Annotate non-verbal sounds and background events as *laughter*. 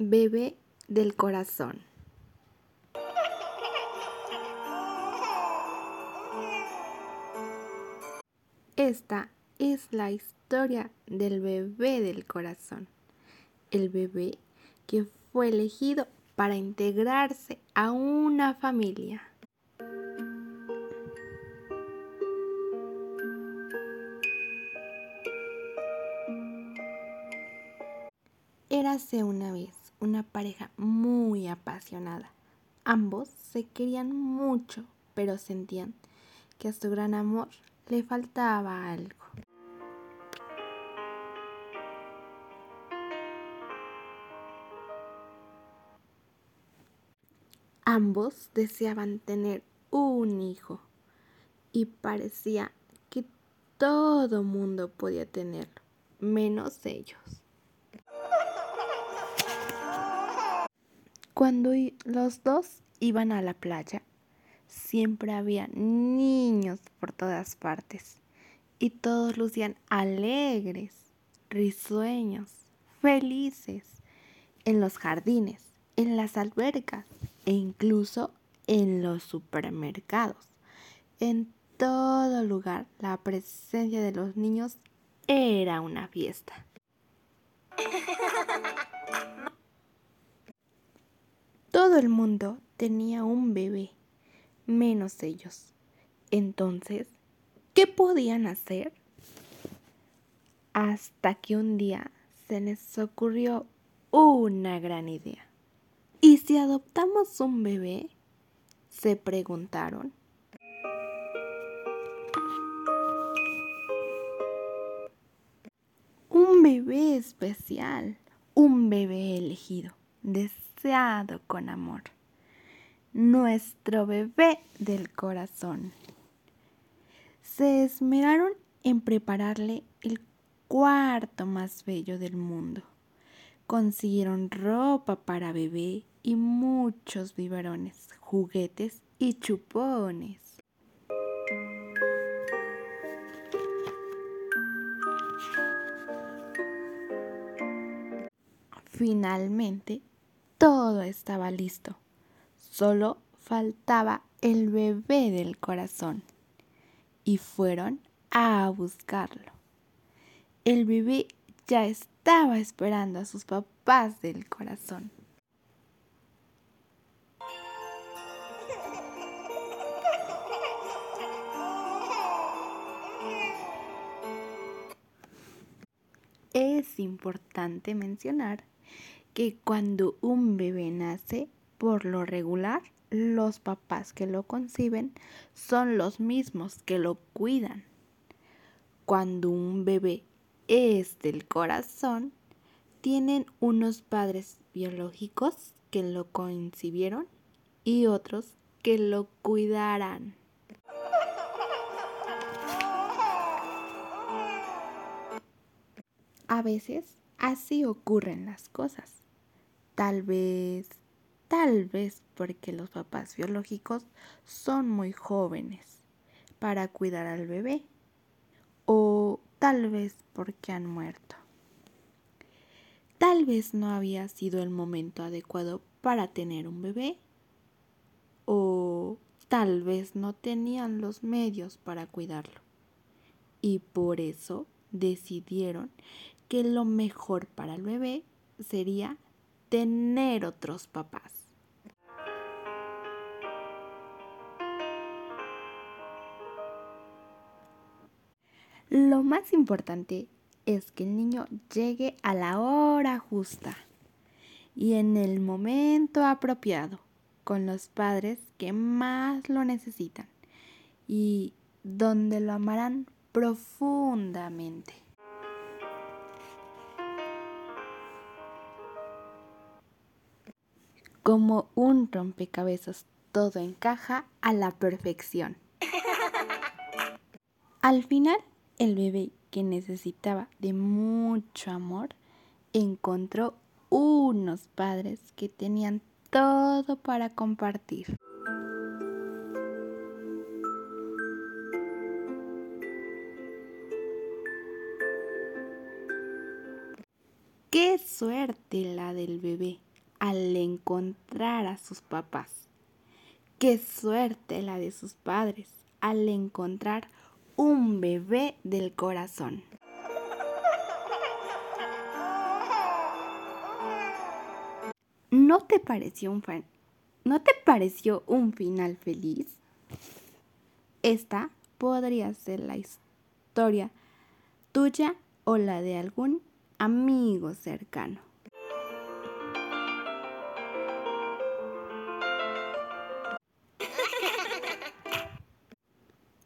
Bebé del corazón. Esta es la historia del bebé del corazón. El bebé que fue elegido para integrarse a una familia. Érase una vez una pareja muy apasionada. Ambos se querían mucho, pero sentían que a su gran amor le faltaba algo. Ambos deseaban tener un hijo y parecía que todo mundo podía tenerlo, menos ellos. Cuando los dos iban a la playa, siempre había niños por todas partes y todos lucían alegres, risueños, felices en los jardines, en las albercas e incluso en los supermercados. En todo lugar la presencia de los niños era una fiesta. *laughs* Todo el mundo tenía un bebé, menos ellos. Entonces, ¿qué podían hacer? Hasta que un día se les ocurrió una gran idea. ¿Y si adoptamos un bebé? Se preguntaron. Un bebé especial, un bebé elegido deseado con amor, nuestro bebé del corazón. Se esmeraron en prepararle el cuarto más bello del mundo. Consiguieron ropa para bebé y muchos biberones, juguetes y chupones. Finalmente todo estaba listo. Solo faltaba el bebé del corazón. Y fueron a buscarlo. El bebé ya estaba esperando a sus papás del corazón. *laughs* Es importante mencionar que cuando un bebé nace, por lo regular, los papás que lo conciben son los mismos que lo cuidan. Cuando un bebé es del corazón, tienen unos padres biológicos que lo concibieron y otros que lo cuidarán. A veces así ocurren las cosas. Tal vez, tal vez porque los papás biológicos son muy jóvenes para cuidar al bebé. O tal vez porque han muerto. Tal vez no había sido el momento adecuado para tener un bebé. O tal vez no tenían los medios para cuidarlo. Y por eso decidieron que lo mejor para el bebé sería tener otros papás. Lo más importante es que el niño llegue a la hora justa y en el momento apropiado con los padres que más lo necesitan y donde lo amarán profundamente. Como un rompecabezas, todo encaja a la perfección. Al final, el bebé que necesitaba de mucho amor encontró unos padres que tenían todo para compartir. Qué suerte la del bebé al encontrar a sus papás. Qué suerte la de sus padres al encontrar un bebé del corazón. ¿No te pareció un, ¿no te pareció un final feliz? Esta podría ser la historia tuya o la de algún amigo cercano.